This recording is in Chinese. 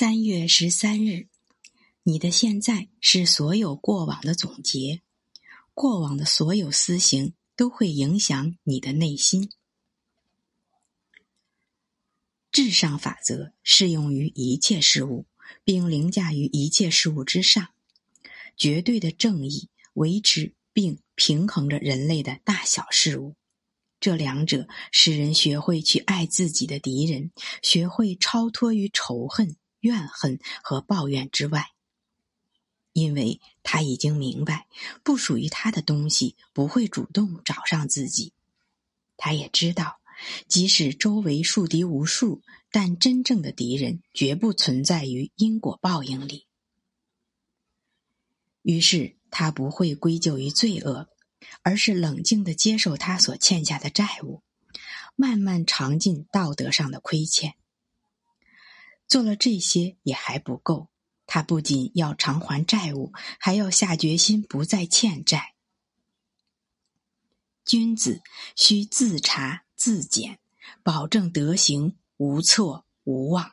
三月十三日，你的现在是所有过往的总结，过往的所有思行都会影响你的内心。至上法则适用于一切事物，并凌驾于一切事物之上。绝对的正义维持并平衡着人类的大小事物。这两者使人学会去爱自己的敌人，学会超脱于仇恨。怨恨和抱怨之外，因为他已经明白，不属于他的东西不会主动找上自己。他也知道，即使周围树敌无数，但真正的敌人绝不存在于因果报应里。于是，他不会归咎于罪恶，而是冷静的接受他所欠下的债务，慢慢尝尽道德上的亏欠。做了这些也还不够，他不仅要偿还债务，还要下决心不再欠债。君子需自查自检，保证德行无错无妄。